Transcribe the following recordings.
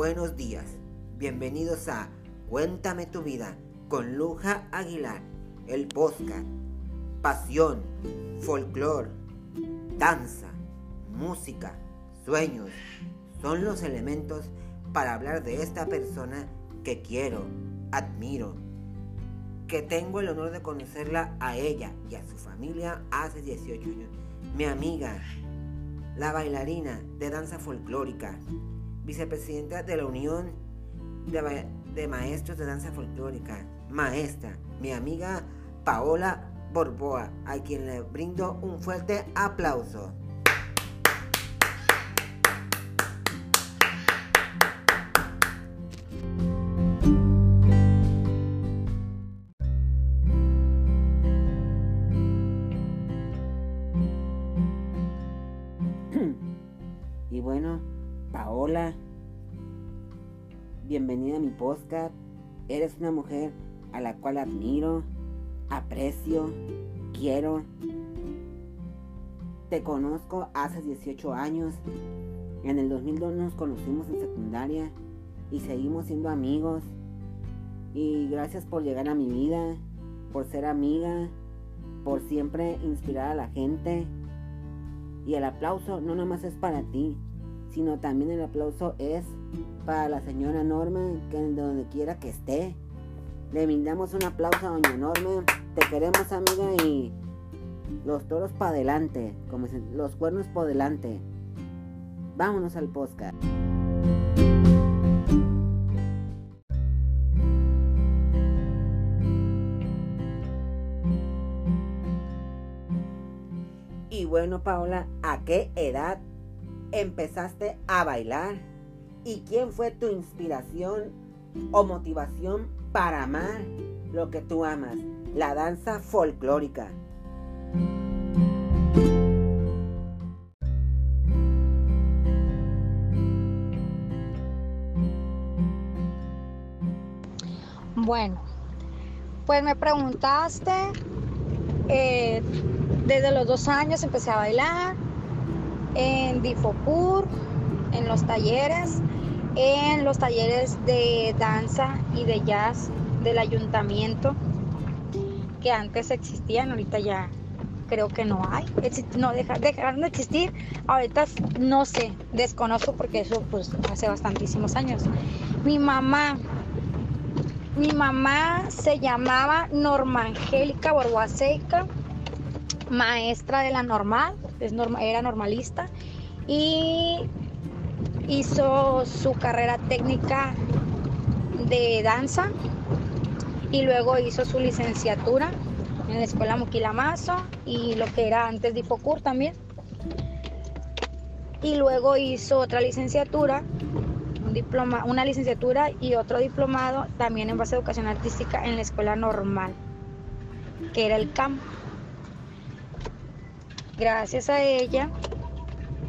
buenos días. Bienvenidos a Cuéntame tu vida con Luja Aguilar, el podcast. Pasión, folclor, danza, música, sueños son los elementos para hablar de esta persona que quiero, admiro, que tengo el honor de conocerla a ella y a su familia hace 18 años. Mi amiga, la bailarina de danza folclórica, vicepresidenta de la Unión de, Maestros de Danza Folclórica, maestra, mi amiga Paola Borboa, a quien le brindo un fuerte aplauso. Bienvenida a mi podcast. Eres una mujer a la cual admiro, aprecio, quiero. Te conozco hace 18 años. En el 2002 nos conocimos en secundaria y seguimos siendo amigos. Y gracias por llegar a mi vida, por ser amiga, por siempre inspirar a la gente. Y el aplauso no nomás es para ti, sino también el aplauso es para la señora Norma, que donde quiera que esté. Le brindamos un aplauso a doña Norma. Te queremos, amiga, y los toros para adelante, como los cuernos para adelante. Vámonos al podcast. Y bueno, Paola, ¿a qué edad empezaste a bailar? ¿Y quién fue tu inspiración o motivación para amar lo que tú amas? La danza folclórica. Bueno, pues me preguntaste, eh, desde los dos años empecé a bailar en Difocur, en los talleres, en los talleres de danza y de jazz del ayuntamiento que antes existían, ahorita ya creo que no hay, no dejaron de existir, ahorita no sé, desconozco porque eso pues hace bastantísimos años. Mi mamá, mi mamá se llamaba Norma Angélica Borboaseca, maestra de la normal, es era normalista y hizo su carrera técnica de danza y luego hizo su licenciatura en la escuela Muquilamazo y lo que era antes de Ifocur también. Y luego hizo otra licenciatura, un diploma, una licenciatura y otro diplomado también en base a educación artística en la escuela normal, que era el CAM. Gracias a ella,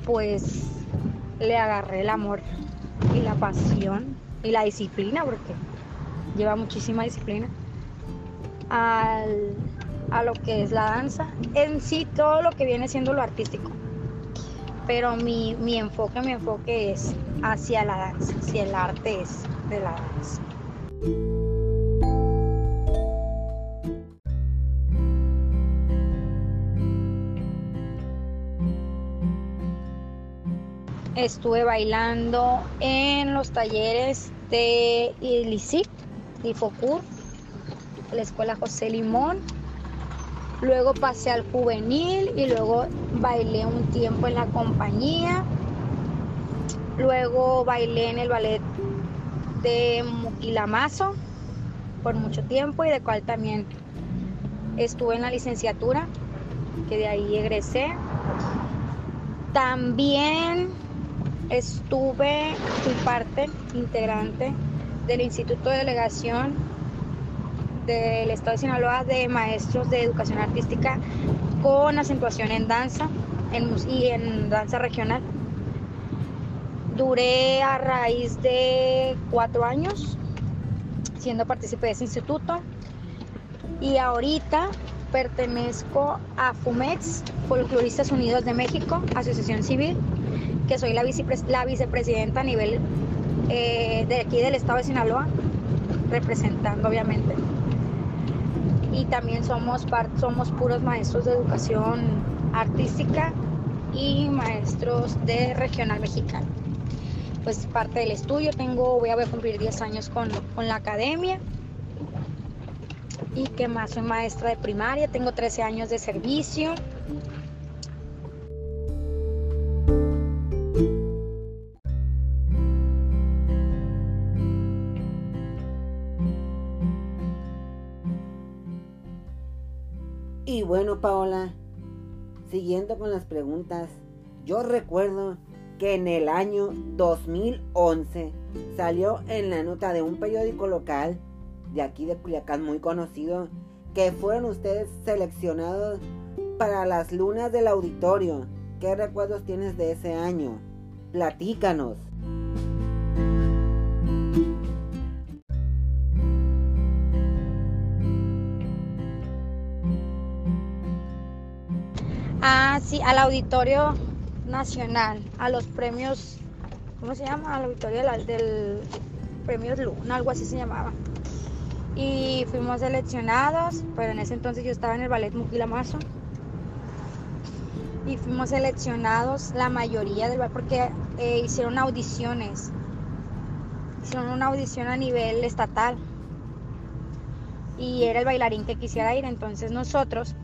pues le agarré el amor y la pasión y la disciplina, porque lleva muchísima disciplina, al, a lo que es la danza, en sí todo lo que viene siendo lo artístico. Pero mi, mi enfoque, mi enfoque es hacia la danza, hacia el arte es de la danza. Estuve bailando en los talleres de ILICIP, Focur, la escuela José Limón. Luego pasé al juvenil y luego bailé un tiempo en la compañía. Luego bailé en el ballet de Muquilamazo por mucho tiempo y de cual también estuve en la licenciatura, que de ahí egresé. También Estuve, fui parte integrante del Instituto de Delegación del Estado de Sinaloa de Maestros de Educación Artística con acentuación en danza y en danza regional. Duré a raíz de cuatro años siendo partícipe de ese instituto y ahorita pertenezco a FUMEX, Folcloristas Unidos de México, Asociación Civil, que soy la, la vicepresidenta a nivel eh, de aquí del estado de Sinaloa, representando obviamente. Y también somos, somos puros maestros de educación artística y maestros de regional mexicano. Pues parte del estudio, tengo, voy a, cumplir 10 años con, con la academia. Y que más, soy maestra de primaria, tengo 13 años de servicio. Bueno, Paola, siguiendo con las preguntas, yo recuerdo que en el año 2011 salió en la nota de un periódico local de aquí de Culiacán muy conocido que fueron ustedes seleccionados para las lunas del auditorio. ¿Qué recuerdos tienes de ese año? Platícanos. Sí, al Auditorio Nacional, a los premios, ¿cómo se llama? Al auditorio del, Premio Luna, algo así se llamaba. Y fuimos seleccionados, pero en ese entonces yo estaba en el ballet Muquilamazo. Y fuimos seleccionados la mayoría del ballet porque eh, hicieron audiciones. Hicieron una audición a nivel estatal. Y era el bailarín que quisiera ir. Entonces nosotros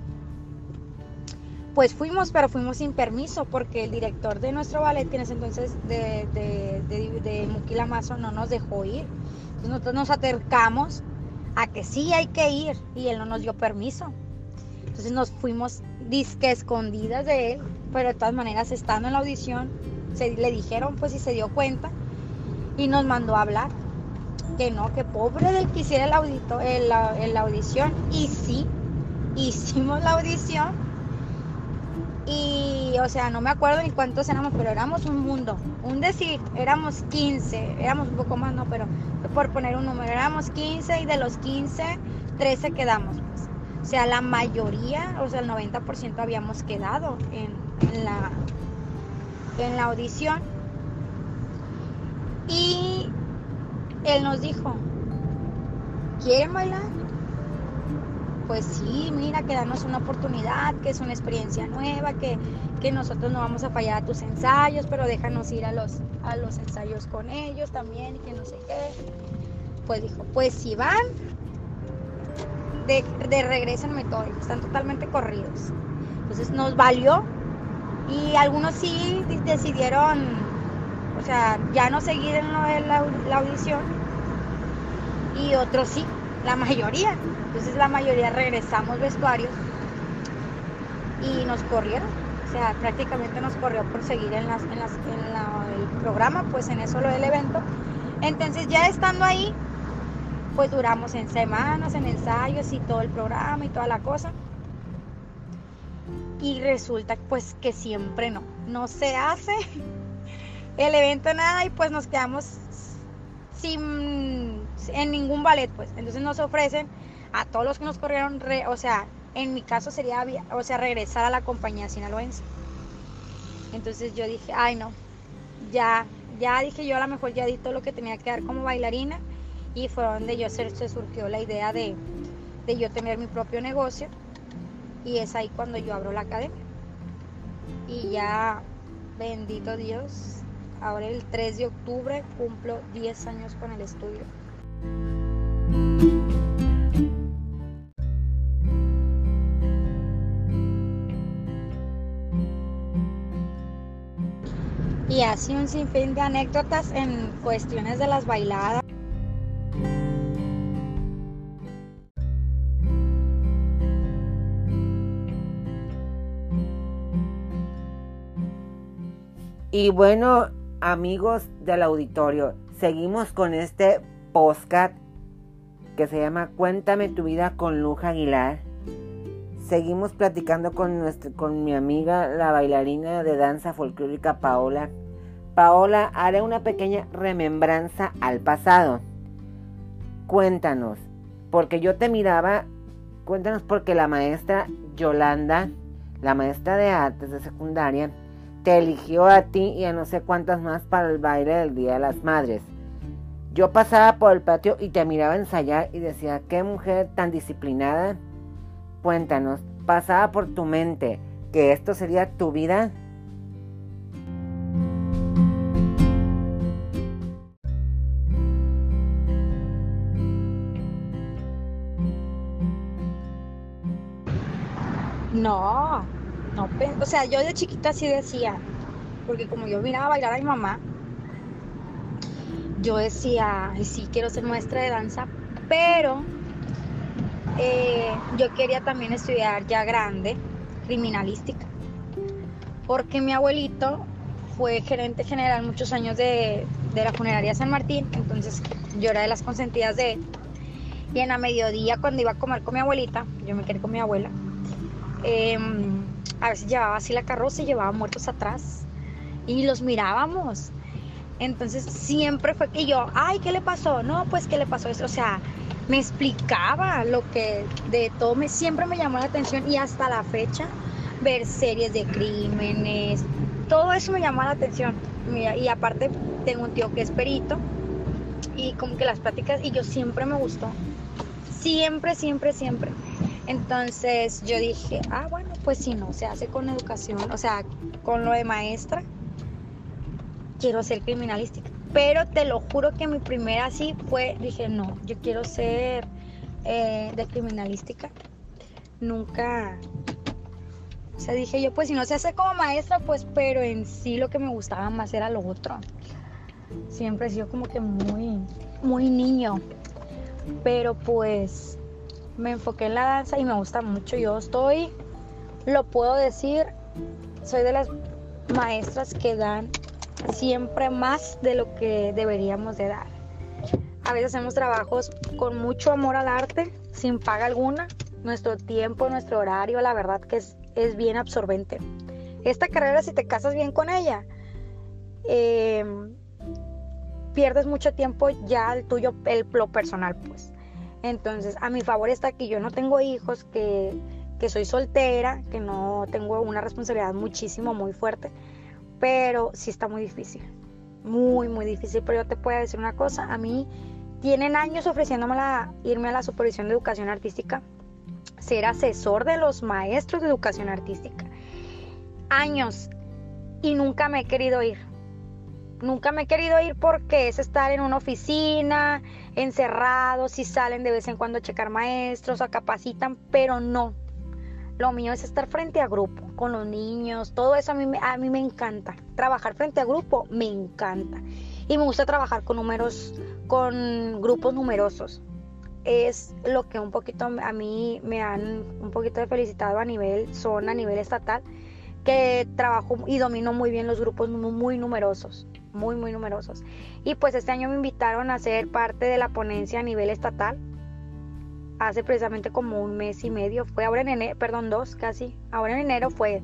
pues fuimos, pero fuimos sin permiso porque el director de nuestro ballet, que en ese entonces de, de, de, Muquila Mazo, no nos dejó ir. Entonces nosotros nos acercamos a que sí hay que ir y él no nos dio permiso. Entonces nos fuimos disque escondidas de él, pero de todas maneras estando en la audición, se, le dijeron pues si se dio cuenta y nos mandó a hablar. Que no, que pobre del que hiciera el, audito, el, la audición. Y sí, hicimos la audición y, o sea, no me acuerdo ni cuántos éramos, pero éramos un mundo. Un decir, éramos 15, éramos un poco más, no, pero por poner un número, éramos 15 y de los 15, 13 quedamos. Pues. O sea, la mayoría, o sea, el 90% habíamos quedado en, en, la, en la audición. Y él nos dijo, ¿quieren bailar? Pues sí, mira, que danos una oportunidad, que es una experiencia nueva, que, nosotros no vamos a fallar a tus ensayos, pero déjanos ir a los, a los ensayos con ellos también que no sé qué. Pues dijo, pues si van, de, de regreso están totalmente corridos. Entonces nos valió y algunos sí decidieron, o sea, ya no seguir en, la, la audición y otros sí, la mayoría. Entonces la mayoría regresamos vestuarios y nos corrieron. O sea, prácticamente nos corrió por seguir en, las, en, las, en el programa, pues en eso lo del evento. Entonces ya estando ahí, pues duramos en semanas, en ensayos y todo el programa y toda la cosa. Y resulta pues que siempre no, no se hace el evento nada y pues nos quedamos sin en ningún ballet pues. Entonces nos ofrecen a todos los que nos corrieron, o sea, en mi caso sería, o sea, regresar a la compañía sinaloense. Entonces yo dije, ay no, ya, ya dije yo a lo mejor ya di todo lo que tenía que dar como bailarina y fue donde yo se, surgió la idea de, de yo tener mi propio negocio y es ahí cuando yo abro la academia. Y ya, bendito Dios, ahora el 3 de octubre cumplo 10 años con el estudio. Y así un sinfín de anécdotas en cuestiones de las bailadas. Y bueno, amigos del auditorio, seguimos con este postcat que se llama Cuéntame tu vida con Luja Aguilar. Seguimos platicando con, con mi amiga, la bailarina de danza folclórica Paola Paola, haré una pequeña remembranza al pasado. Cuéntanos, porque yo te miraba, cuéntanos porque la maestra Yolanda, la maestra de artes de secundaria, te eligió a ti y a no sé cuántas más para el baile del Día de las Madres. Yo pasaba por el patio y te miraba ensayar y decía, qué mujer tan disciplinada. Cuéntanos, ¿pasaba por tu mente que esto sería tu vida? No, no, o sea, yo de chiquita sí decía, porque como yo miraba bailar a mi mamá, yo decía, sí, quiero ser maestra de danza, pero eh, yo quería también estudiar ya grande criminalística, porque mi abuelito fue gerente general muchos años de, de la funeraria San Martín, entonces yo era de las consentidas de él. Y en la mediodía, cuando iba a comer con mi abuelita, yo me quedé con mi abuela, Em, a veces llevaba así la carroza y llevaba muertos atrás y los mirábamos. Entonces siempre fue que yo, ay, ¿qué le pasó? No, pues, ¿qué le pasó? O sea, me explicaba lo que de todo, me, siempre me llamó la atención y hasta la fecha ver series de crímenes, todo eso me llamó la atención. y aparte tengo un tío que es perito y como que las prácticas, y yo siempre me gustó. Siempre, siempre, siempre. Entonces yo dije, ah, bueno, pues si no se hace con educación, o sea, con lo de maestra, quiero ser criminalística. Pero te lo juro que mi primera sí fue, dije, no, yo quiero ser eh, de criminalística. Nunca, o sea, dije yo, pues si no se hace como maestra, pues, pero en sí lo que me gustaba más era lo otro. Siempre he sido como que muy, muy niño. Pero pues me enfoqué en la danza y me gusta mucho. Yo estoy, lo puedo decir, soy de las maestras que dan siempre más de lo que deberíamos de dar. A veces hacemos trabajos con mucho amor al arte, sin paga alguna. Nuestro tiempo, nuestro horario, la verdad que es, es bien absorbente. Esta carrera, si te casas bien con ella, em, pierdes mucho tiempo ya el tuyo, el, lo personal, pues. Entonces, a mi favor está que yo no tengo hijos, que, soy soltera, que no tengo una responsabilidad muchísimo, muy fuerte, pero sí está muy difícil, muy, muy difícil. Pero yo te puedo decir una cosa, a mí tienen años ofreciéndome la, irme a la supervisión de educación artística, ser asesor de los maestros de educación artística. Años y nunca me he querido ir. Nunca me he querido ir porque es estar en una oficina, encerrados, si salen de vez en cuando a checar maestros, a capacitan, pero no. Lo mío es estar frente a grupo, con los niños, todo eso a mí, a mí me encanta. Trabajar frente a grupo me encanta. Y me gusta trabajar con números, con grupos numerosos. Es lo que un poquito a mí me han un poquito de felicitado a nivel zona, a nivel estatal, que trabajo y domino muy bien los grupos muy numerosos muy, muy numerosos. Y pues este año me invitaron a ser parte de la ponencia a nivel estatal. Hace precisamente como un mes y medio, fue ahora en enero, perdón, dos casi, ahora en enero fue.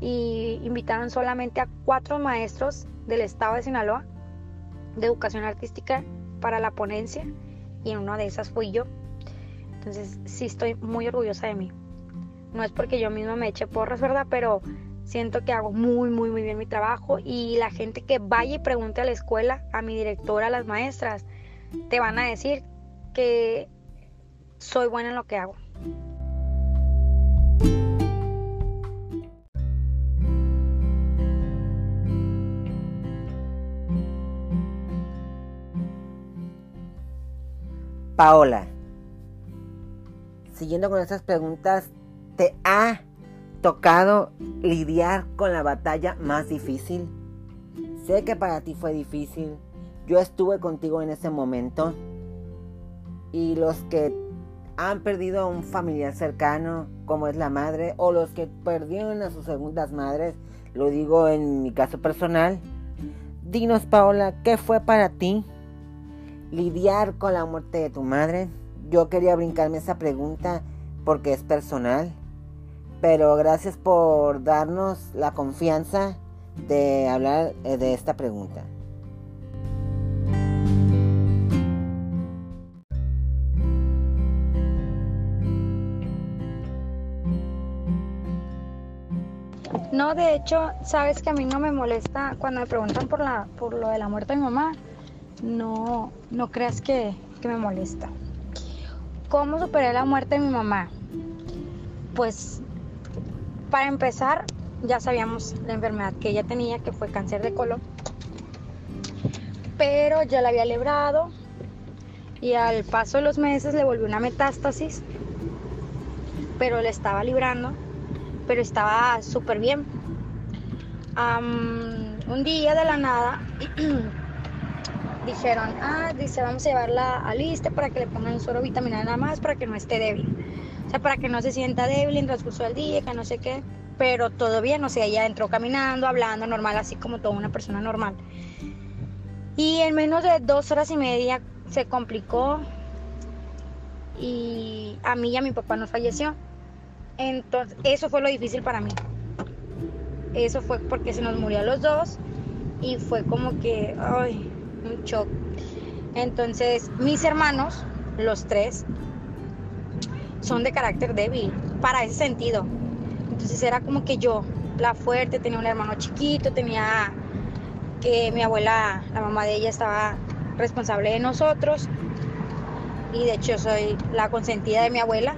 Y invitaron solamente a cuatro maestros del estado de Sinaloa de educación artística para la ponencia y en una de esas fui yo. Entonces sí estoy muy orgullosa de mí. No es porque yo misma me eche porras, ¿verdad? Pero Siento que hago muy, muy, muy bien mi trabajo y la gente que vaya y pregunte a la escuela, a mi directora, a las maestras, te van a decir que soy buena en lo que hago. Paola, siguiendo con estas preguntas, ¿te ha tocado lidiar con la batalla más difícil? Sé que para ti fue difícil. Yo estuve contigo en ese momento. Y los que han perdido a un familiar cercano, como es la madre, o los que perdieron a sus segundas madres, lo digo en mi caso personal. Dinos, Paola, ¿qué fue para ti lidiar con la muerte de tu madre? Yo quería brincarme esa pregunta porque es personal pero gracias por darnos la confianza de hablar eh, de esta pregunta. No, de hecho, sabes que a mí no me molesta cuando me preguntan por la por lo de la muerte de mi mamá. no, no creas que, que me molesta. ¿Cómo superé la muerte de mi mamá? Pues para empezar, ya sabíamos la enfermedad que ella tenía, que fue cáncer de colon. Pero ya la había librado y al paso de los meses le volvió una metástasis, pero le estaba librando, pero estaba súper bien. un día de la nada dijeron, ah, dice, vamos a llevarla a lista para que le pongan un suero vitamina nada más para que no esté débil. O sea, para que no se sienta débil en transcurso del día, que no sé qué pero todo bien, o sea, ella entró caminando, hablando normal, así como toda una persona normal. Y en menos de dos horas y media se complicó y a mí y a mi papá nos falleció. Entonces, eso fue lo difícil para mí. Eso fue porque se nos murió a los dos y fue como que, ay, un shock. Entonces, mis hermanos, los tres, son de carácter débil, para ese sentido. Entonces era como que yo, la fuerte, tenía un hermano chiquito, tenía que mi abuela, la mamá de ella estaba responsable de nosotros y de hecho soy la consentida de mi abuela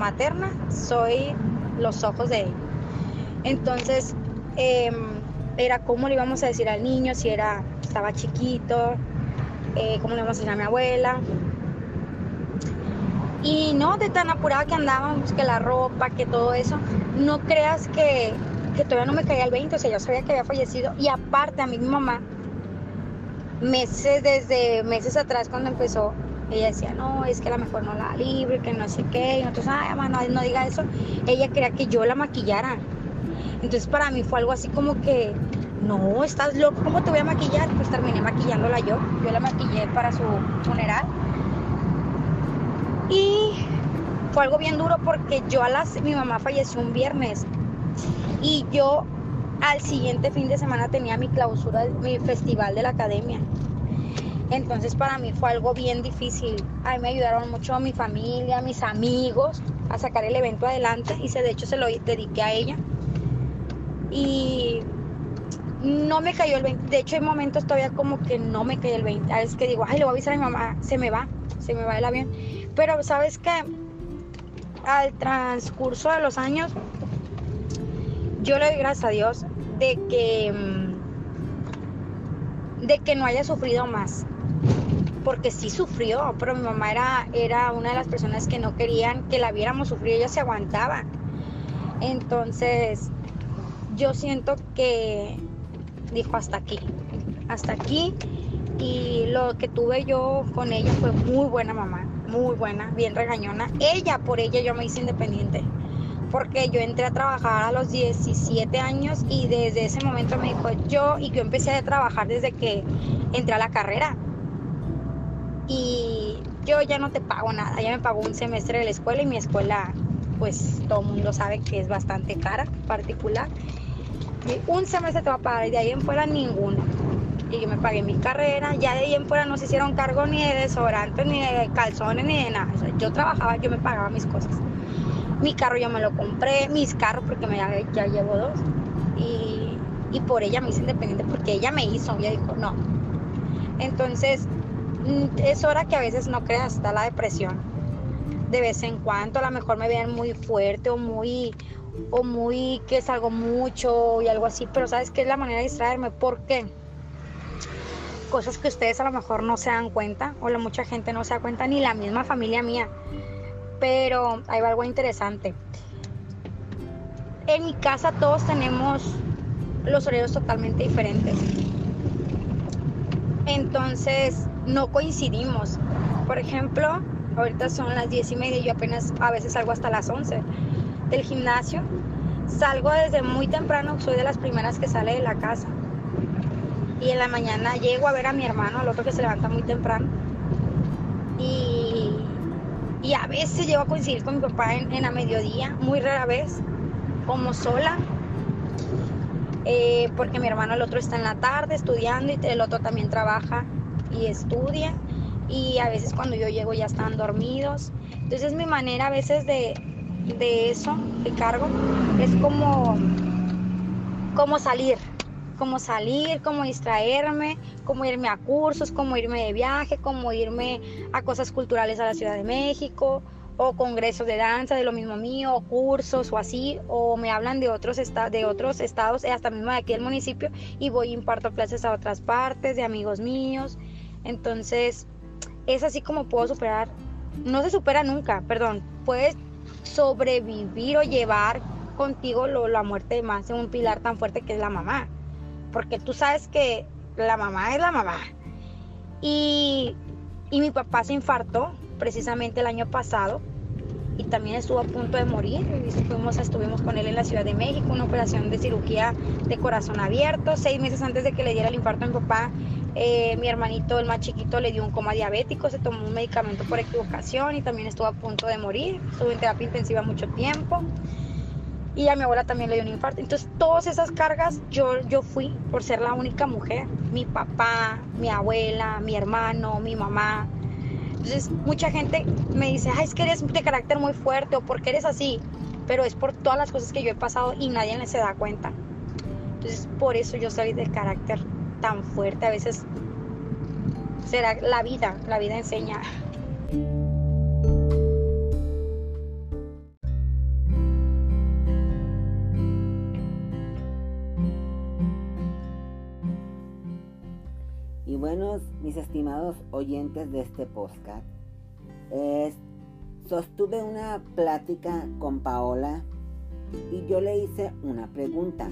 materna, soy los ojos de ella. Entonces em, era cómo le íbamos a decir al niño si era estaba chiquito, eh, cómo le íbamos a decir a mi abuela, y no de tan apurada que andábamos, que la ropa, que todo eso, no creas que, que todavía no me caía el 20, o sea, yo sabía que había fallecido. Y aparte, a mi mamá, meses, desde meses atrás cuando empezó, ella decía, no, es que a lo mejor no la libre, que no sé qué. Y nosotros, ay, mamá, no, no diga eso. Ella quería que yo la maquillara. Entonces para mí fue algo así como que, no, estás loco, ¿cómo te voy a maquillar? Pues terminé maquillándola yo. Yo la maquillé para su funeral. Y fue algo bien duro porque yo a las, mi mamá falleció un viernes y yo al siguiente fin de semana tenía mi clausura, mi festival de la academia. Entonces para mí fue algo bien difícil. A mí me ayudaron mucho mi familia, mis amigos a sacar el evento adelante y se, de hecho se lo dediqué a ella. Y no me cayó el 20. De hecho hay momentos todavía como que no me cayó el 20. Es que digo, ay, le voy a avisar a mi mamá, se me va, se me va el avión. Pero sabes que al transcurso de los años, yo le doy gracias a Dios de que, mm, de que no haya sufrido más. Porque sí sufrió, pero mi mamá era, era una de las personas que no querían que la viéramos sufrir, ella se aguantaba. Entonces, yo siento que dijo hasta aquí, hasta aquí. Y lo que tuve yo con ella fue muy buena mamá muy buena, bien regañona. Ella, por ella yo me hice independiente. Porque yo entré a trabajar a los 17 años y desde ese momento me dijo yo, y yo empecé a trabajar desde que entré a la carrera. Y yo ya no te pago nada, ya me pagó un semestre de la escuela y mi escuela, pues todo el mundo sabe que es bastante cara, particular. Un semestre te va a pagar y de ahí en fuera ninguno y yo me pagué mi carrera. Ya de ahí en fuera no se hicieron cargo ni de desodorante, ni de calzones, ni de nada. yo trabajaba, yo me pagaba mis cosas. Mi carro yo me lo compré, mis carros porque ya, ya llevo dos. Y, y por ella me hice independiente porque ella me hizo, ella dijo no. Entonces, es hora que a veces no creas, está la depresión. De vez en cuando, a lo mejor me vean muy fuerte o muy, o muy que salgo mucho y algo así, pero sabes que es la manera de distraerme. ¿Por qué? cosas que ustedes a lo mejor no se dan cuenta o la mucha gente no se da cuenta, ni la misma familia mía. Pero hay algo interesante. En mi casa todos tenemos los horarios totalmente diferentes. Entonces no coincidimos. Por ejemplo, ahorita son las 10 y media y yo apenas a veces salgo hasta las 11 del gimnasio. Salgo desde muy temprano, soy de las primeras que sale de la casa y en la mañana llego a ver a mi hermano, al otro que se levanta muy temprano. Y, y a veces llego a coincidir con mi papá en, en a mediodía, muy rara vez, como sola. Eh, porque mi hermano el otro está en la tarde estudiando y el otro también trabaja y estudia. Y a veces cuando yo llego ya están dormidos. Entonces mi manera a veces de, de eso, de cargo, es como, como salir, como salir, como distraerme, como irme a cursos, como irme de viaje, como irme a cosas culturales a la Ciudad de México o congresos de danza de lo mismo mío, o cursos o así, o me hablan de otros, de otros estados, hasta mismo de aquí del municipio, y voy y imparto clases a otras partes, de amigos míos. Entonces, es así como puedo superar, no se supera nunca, perdón, puedes sobrevivir o llevar contigo lo, la muerte más de un pilar tan fuerte que es la mamá. Porque tú sabes que la mamá es la mamá. Y, y mi papá se infartó precisamente el año pasado y también estuvo a punto de morir. Estuvimos, estuvimos con él en la Ciudad de México, una operación de cirugía de corazón abierto. Seis meses antes de que le diera el infarto a mi papá, eh, mi hermanito, el más chiquito, le dio un coma diabético, se tomó un medicamento por equivocación y también estuvo a punto de morir. Estuvo en terapia intensiva mucho tiempo y a mi abuela también le dio un infarto. Entonces, todas esas cargas yo, yo fui por ser la única mujer. Mi papá, mi abuela, mi hermano, mi mamá. Entonces, mucha gente me dice, Ay, es que eres de carácter muy fuerte o porque eres así. Pero es por todas las cosas que yo he pasado y nadie se da cuenta. Entonces, por eso yo soy de carácter tan fuerte. A veces será la vida, la vida enseña. buenos, mis estimados oyentes de este podcast, sostuve una plática con Paola y yo le hice una pregunta,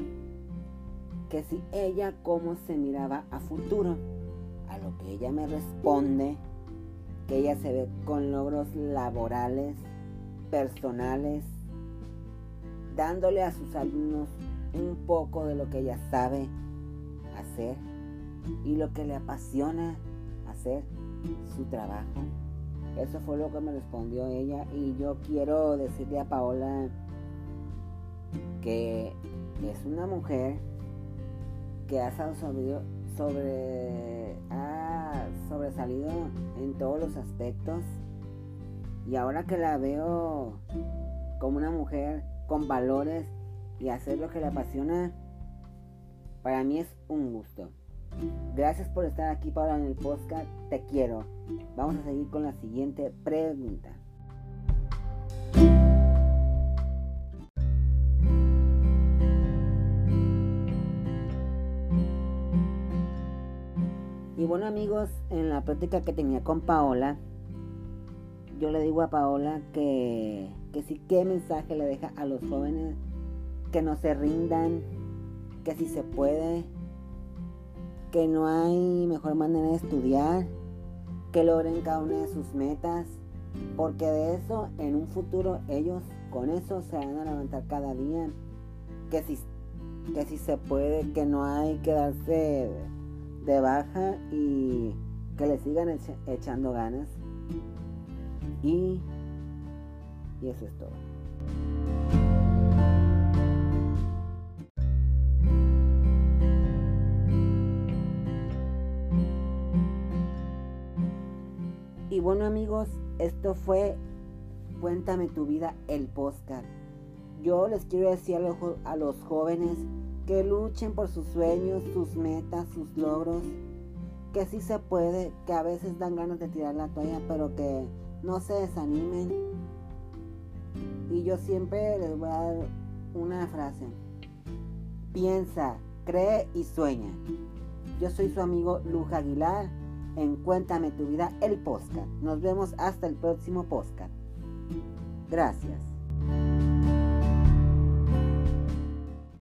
que si ella cómo se miraba a futuro, a lo que ella me responde, que ella se ve con logros laborales, personales, dándole a sus alumnos un poco de lo que ella sabe hacer y lo que le apasiona hacer su trabajo. Eso fue lo que me respondió ella y yo quiero decirle a Paola que es una mujer que ha, sobre, ha sobresalido en todos los aspectos y ahora que la veo como una mujer con valores y hacer lo que le apasiona, para mí es un gusto. Gracias por estar aquí para en el podcast. Te quiero. Vamos a seguir con la siguiente pregunta. Bueno amigos, en la práctica que tenía con Paola, yo le digo a Paola que, que sí, qué mensaje le deja a los jóvenes que no se rindan, que si se puede, que no hay mejor manera de estudiar, que logren cada una de sus metas, porque de eso en un futuro ellos con eso se van a levantar cada día, que si, que si se puede, que no hay que darse de baja y que le sigan echando ganas. Y, y eso es todo. Y bueno amigos, esto fue Cuéntame tu vida, el podcast. Yo les quiero decir a los, a los jóvenes que luchen por sus sueños, sus metas, sus logros, que sí se puede, que a veces dan ganas de tirar la toalla, pero que no se desanimen. Y yo siempre les voy a dar una frase. Piensa, cree y sueña. Yo soy su amigo Luja Aguilar en Cuéntame tu vida, el podcast. Nos vemos hasta el próximo podcast. Gracias.